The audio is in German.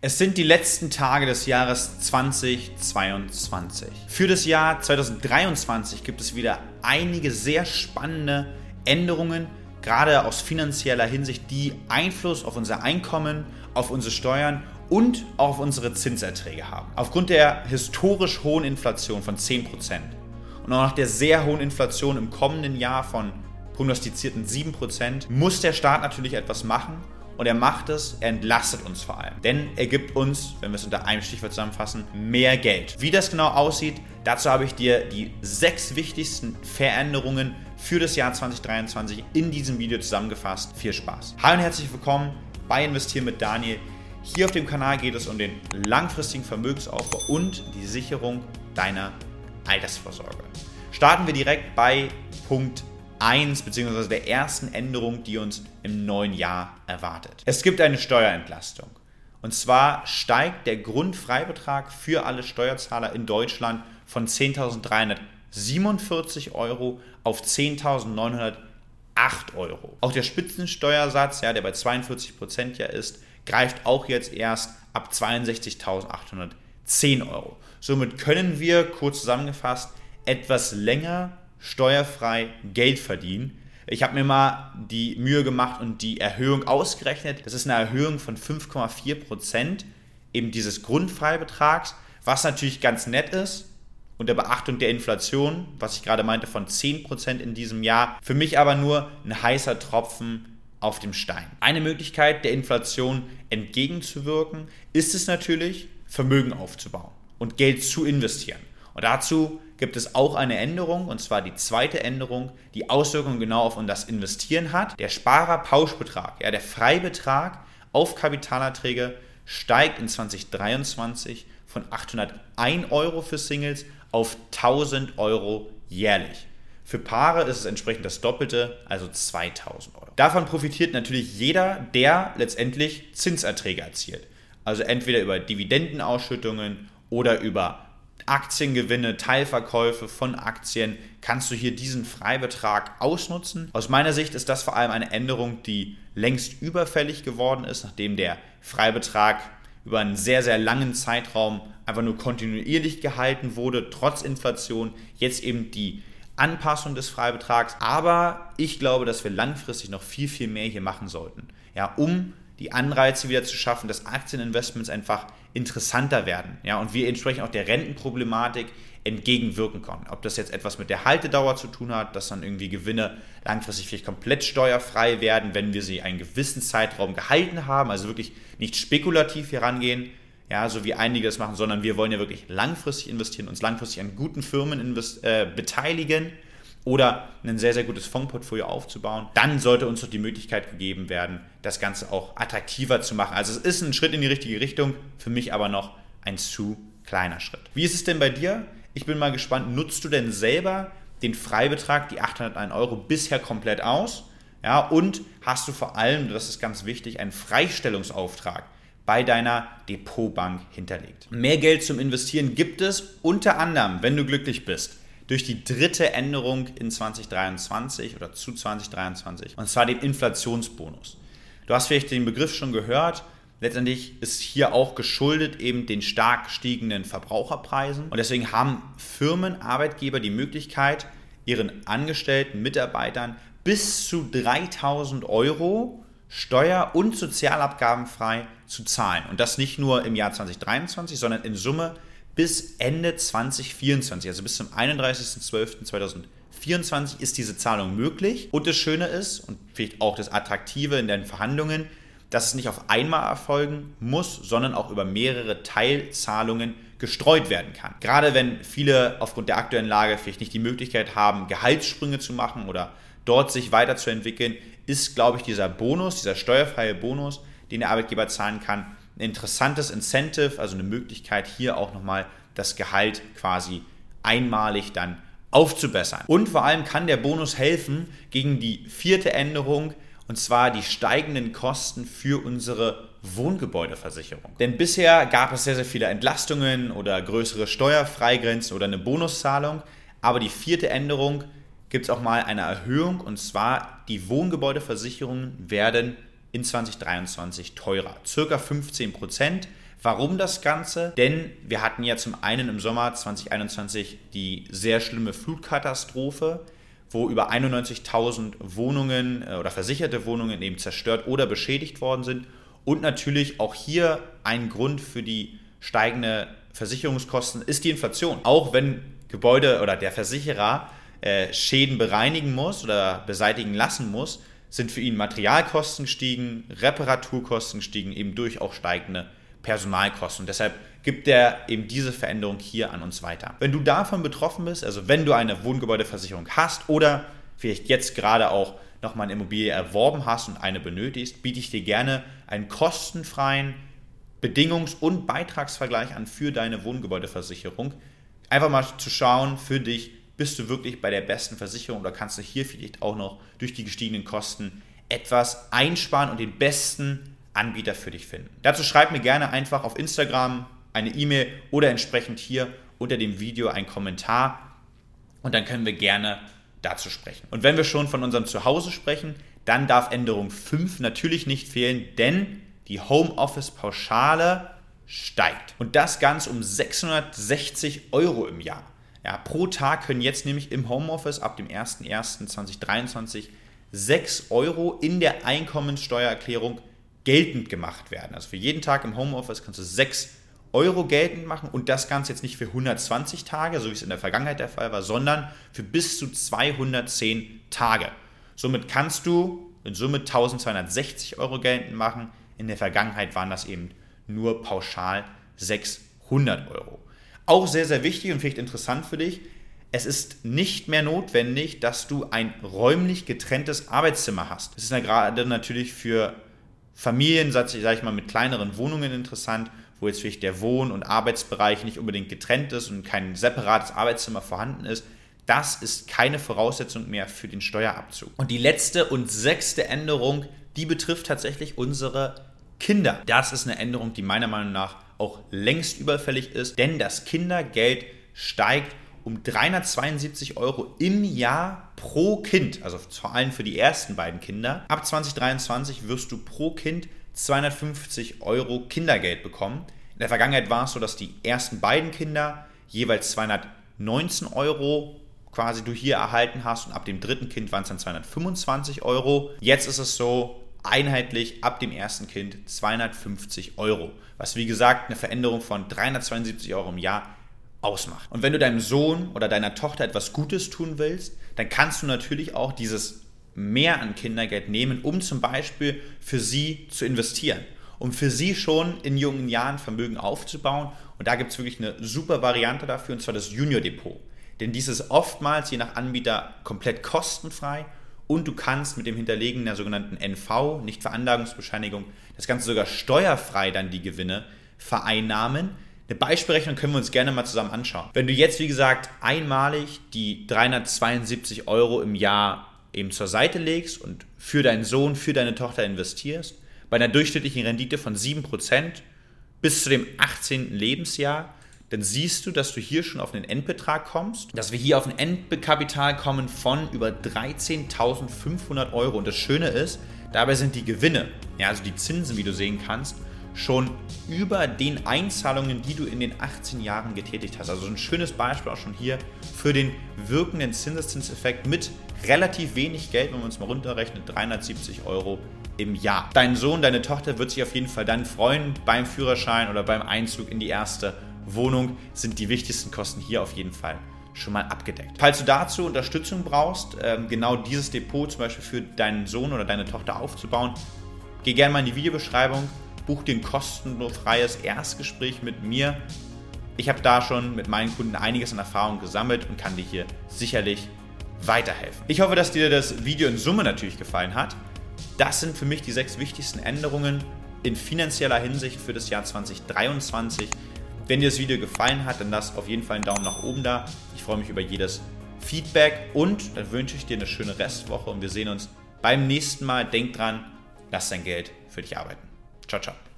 Es sind die letzten Tage des Jahres 2022. Für das Jahr 2023 gibt es wieder einige sehr spannende Änderungen, gerade aus finanzieller Hinsicht, die Einfluss auf unser Einkommen, auf unsere Steuern und auch auf unsere Zinserträge haben. Aufgrund der historisch hohen Inflation von 10% und auch nach der sehr hohen Inflation im kommenden Jahr von prognostizierten 7% muss der Staat natürlich etwas machen und er macht es, er entlastet uns vor allem. Denn er gibt uns, wenn wir es unter einem Stichwort zusammenfassen, mehr Geld. Wie das genau aussieht, dazu habe ich dir die sechs wichtigsten Veränderungen für das Jahr 2023 in diesem Video zusammengefasst. Viel Spaß. Hallo und herzlich willkommen bei Investieren mit Daniel. Hier auf dem Kanal geht es um den langfristigen Vermögensaufbau und die Sicherung deiner Altersvorsorge. Starten wir direkt bei Punkt 1 bzw. der ersten Änderung, die uns im neuen Jahr erwartet. Es gibt eine Steuerentlastung. Und zwar steigt der Grundfreibetrag für alle Steuerzahler in Deutschland von 10.347 Euro auf 10.908 Euro. Auch der Spitzensteuersatz, ja, der bei 42 Prozent ja ist, greift auch jetzt erst ab 62.810 Euro. Somit können wir, kurz zusammengefasst, etwas länger steuerfrei Geld verdienen. Ich habe mir mal die Mühe gemacht und die Erhöhung ausgerechnet. Das ist eine Erhöhung von 5,4 Prozent eben dieses Grundfreibetrags, was natürlich ganz nett ist. Unter Beachtung der Inflation, was ich gerade meinte, von 10 Prozent in diesem Jahr. Für mich aber nur ein heißer Tropfen auf dem Stein. Eine Möglichkeit der Inflation entgegenzuwirken, ist es natürlich, Vermögen aufzubauen und Geld zu investieren. Und dazu gibt es auch eine Änderung, und zwar die zweite Änderung, die Auswirkungen genau auf das Investieren hat. Der Sparerpauschbetrag, ja, der Freibetrag auf Kapitalerträge steigt in 2023 von 801 Euro für Singles auf 1000 Euro jährlich. Für Paare ist es entsprechend das Doppelte, also 2000 Euro. Davon profitiert natürlich jeder, der letztendlich Zinserträge erzielt. Also entweder über Dividendenausschüttungen oder über Aktiengewinne, Teilverkäufe von Aktien, kannst du hier diesen Freibetrag ausnutzen. Aus meiner Sicht ist das vor allem eine Änderung, die längst überfällig geworden ist, nachdem der Freibetrag über einen sehr, sehr langen Zeitraum einfach nur kontinuierlich gehalten wurde, trotz Inflation. Jetzt eben die Anpassung des Freibetrags. Aber ich glaube, dass wir langfristig noch viel, viel mehr hier machen sollten, ja, um die Anreize wieder zu schaffen, dass Aktieninvestments einfach interessanter werden ja, und wir entsprechend auch der Rentenproblematik entgegenwirken können. Ob das jetzt etwas mit der Haltedauer zu tun hat, dass dann irgendwie Gewinne langfristig vielleicht komplett steuerfrei werden, wenn wir sie einen gewissen Zeitraum gehalten haben, also wirklich nicht spekulativ hier rangehen, ja, so wie einige das machen, sondern wir wollen ja wirklich langfristig investieren, uns langfristig an guten Firmen äh, beteiligen oder ein sehr, sehr gutes Fondsportfolio aufzubauen, dann sollte uns doch die Möglichkeit gegeben werden, das Ganze auch attraktiver zu machen. Also es ist ein Schritt in die richtige Richtung, für mich aber noch ein zu kleiner Schritt. Wie ist es denn bei dir? Ich bin mal gespannt, nutzt du denn selber den Freibetrag, die 801 Euro, bisher komplett aus? Ja, und hast du vor allem, das ist ganz wichtig, einen Freistellungsauftrag bei deiner Depotbank hinterlegt. Mehr Geld zum Investieren gibt es unter anderem, wenn du glücklich bist, durch die dritte Änderung in 2023 oder zu 2023, und zwar den Inflationsbonus. Du hast vielleicht den Begriff schon gehört. Letztendlich ist hier auch geschuldet eben den stark gestiegenen Verbraucherpreisen. Und deswegen haben Firmen, Arbeitgeber die Möglichkeit, ihren Angestellten, Mitarbeitern bis zu 3000 Euro steuer- und sozialabgabenfrei zu zahlen. Und das nicht nur im Jahr 2023, sondern in Summe bis Ende 2024, also bis zum 31.12.2024 ist diese Zahlung möglich. Und das Schöne ist, und vielleicht auch das Attraktive in den Verhandlungen, dass es nicht auf einmal erfolgen muss, sondern auch über mehrere Teilzahlungen gestreut werden kann. Gerade wenn viele aufgrund der aktuellen Lage vielleicht nicht die Möglichkeit haben, Gehaltssprünge zu machen oder dort sich weiterzuentwickeln, ist, glaube ich, dieser Bonus, dieser steuerfreie Bonus, den der Arbeitgeber zahlen kann, ein interessantes Incentive, also eine Möglichkeit, hier auch nochmal das Gehalt quasi einmalig dann aufzubessern. Und vor allem kann der Bonus helfen gegen die vierte Änderung, und zwar die steigenden Kosten für unsere Wohngebäudeversicherung. Denn bisher gab es sehr, sehr viele Entlastungen oder größere Steuerfreigrenzen oder eine Bonuszahlung, aber die vierte Änderung gibt es auch mal eine Erhöhung und zwar die Wohngebäudeversicherungen werden in 2023 teurer. Circa 15 Prozent, Warum das Ganze? Denn wir hatten ja zum einen im Sommer 2021 die sehr schlimme Flutkatastrophe, wo über 91.000 Wohnungen äh, oder versicherte Wohnungen eben zerstört oder beschädigt worden sind. Und natürlich auch hier ein Grund für die steigende Versicherungskosten ist die Inflation. Auch wenn Gebäude oder der Versicherer äh, Schäden bereinigen muss oder beseitigen lassen muss, sind für ihn Materialkosten gestiegen, Reparaturkosten gestiegen, eben durch auch steigende Personalkosten. Und deshalb gibt er eben diese Veränderung hier an uns weiter. Wenn du davon betroffen bist, also wenn du eine Wohngebäudeversicherung hast oder vielleicht jetzt gerade auch nochmal eine Immobilie erworben hast und eine benötigst, biete ich dir gerne einen kostenfreien Bedingungs- und Beitragsvergleich an für deine Wohngebäudeversicherung. Einfach mal zu schauen für dich, bist du wirklich bei der besten Versicherung oder kannst du hier vielleicht auch noch durch die gestiegenen Kosten etwas einsparen und den besten Anbieter für dich finden. Dazu schreib mir gerne einfach auf Instagram eine E-Mail oder entsprechend hier unter dem Video einen Kommentar und dann können wir gerne dazu sprechen. Und wenn wir schon von unserem Zuhause sprechen, dann darf Änderung 5 natürlich nicht fehlen, denn die Homeoffice-Pauschale steigt. Und das Ganze um 660 Euro im Jahr. Ja, pro Tag können jetzt nämlich im Homeoffice ab dem 01.01.2023 6 Euro in der Einkommensteuererklärung geltend gemacht werden. Also für jeden Tag im Homeoffice kannst du 6 Euro geltend machen und das Ganze jetzt nicht für 120 Tage, so wie es in der Vergangenheit der Fall war, sondern für bis zu 210 Tage. Somit kannst du in Summe 1260 Euro geltend machen. In der Vergangenheit waren das eben nur pauschal 600 Euro. Auch sehr, sehr wichtig und vielleicht interessant für dich, es ist nicht mehr notwendig, dass du ein räumlich getrenntes Arbeitszimmer hast. Das ist ja gerade natürlich für Familien, sag ich mal, mit kleineren Wohnungen interessant, wo jetzt vielleicht der Wohn- und Arbeitsbereich nicht unbedingt getrennt ist und kein separates Arbeitszimmer vorhanden ist. Das ist keine Voraussetzung mehr für den Steuerabzug. Und die letzte und sechste Änderung, die betrifft tatsächlich unsere Kinder. Das ist eine Änderung, die meiner Meinung nach auch längst überfällig ist, denn das Kindergeld steigt um 372 Euro im Jahr pro Kind, also vor allem für die ersten beiden Kinder. Ab 2023 wirst du pro Kind 250 Euro Kindergeld bekommen. In der Vergangenheit war es so, dass die ersten beiden Kinder jeweils 219 Euro quasi du hier erhalten hast und ab dem dritten Kind waren es dann 225 Euro. Jetzt ist es so, einheitlich ab dem ersten Kind 250 Euro, was wie gesagt eine Veränderung von 372 Euro im Jahr ausmacht. Und wenn du deinem Sohn oder deiner Tochter etwas Gutes tun willst, dann kannst du natürlich auch dieses Mehr an Kindergeld nehmen, um zum Beispiel für sie zu investieren, um für sie schon in jungen Jahren Vermögen aufzubauen. Und da gibt es wirklich eine super Variante dafür, und zwar das Junior Depot. Denn dies ist oftmals je nach Anbieter komplett kostenfrei und du kannst mit dem Hinterlegen der sogenannten NV, nicht Veranlagungsbescheinigung, das Ganze sogar steuerfrei dann die Gewinne vereinnahmen. Eine Beispielrechnung können wir uns gerne mal zusammen anschauen. Wenn du jetzt, wie gesagt, einmalig die 372 Euro im Jahr eben zur Seite legst und für deinen Sohn, für deine Tochter investierst, bei einer durchschnittlichen Rendite von 7% bis zu dem 18. Lebensjahr, dann siehst du, dass du hier schon auf einen Endbetrag kommst, dass wir hier auf ein Endkapital kommen von über 13.500 Euro. Und das Schöne ist, dabei sind die Gewinne, ja, also die Zinsen, wie du sehen kannst, schon über den Einzahlungen, die du in den 18 Jahren getätigt hast. Also ein schönes Beispiel auch schon hier für den wirkenden Zinseszinseffekt mit relativ wenig Geld, wenn man es mal runterrechnet, 370 Euro im Jahr. Dein Sohn, deine Tochter wird sich auf jeden Fall dann freuen beim Führerschein oder beim Einzug in die erste Wohnung sind die wichtigsten Kosten hier auf jeden Fall schon mal abgedeckt. Falls du dazu Unterstützung brauchst, ähm, genau dieses Depot zum Beispiel für deinen Sohn oder deine Tochter aufzubauen, geh gerne mal in die Videobeschreibung, buch dir ein kostenfreies Erstgespräch mit mir. Ich habe da schon mit meinen Kunden einiges an Erfahrung gesammelt und kann dir hier sicherlich weiterhelfen. Ich hoffe, dass dir das Video in Summe natürlich gefallen hat. Das sind für mich die sechs wichtigsten Änderungen in finanzieller Hinsicht für das Jahr 2023. Wenn dir das Video gefallen hat, dann lass auf jeden Fall einen Daumen nach oben da. Ich freue mich über jedes Feedback und dann wünsche ich dir eine schöne Restwoche und wir sehen uns beim nächsten Mal. Denk dran, lass dein Geld für dich arbeiten. Ciao, ciao.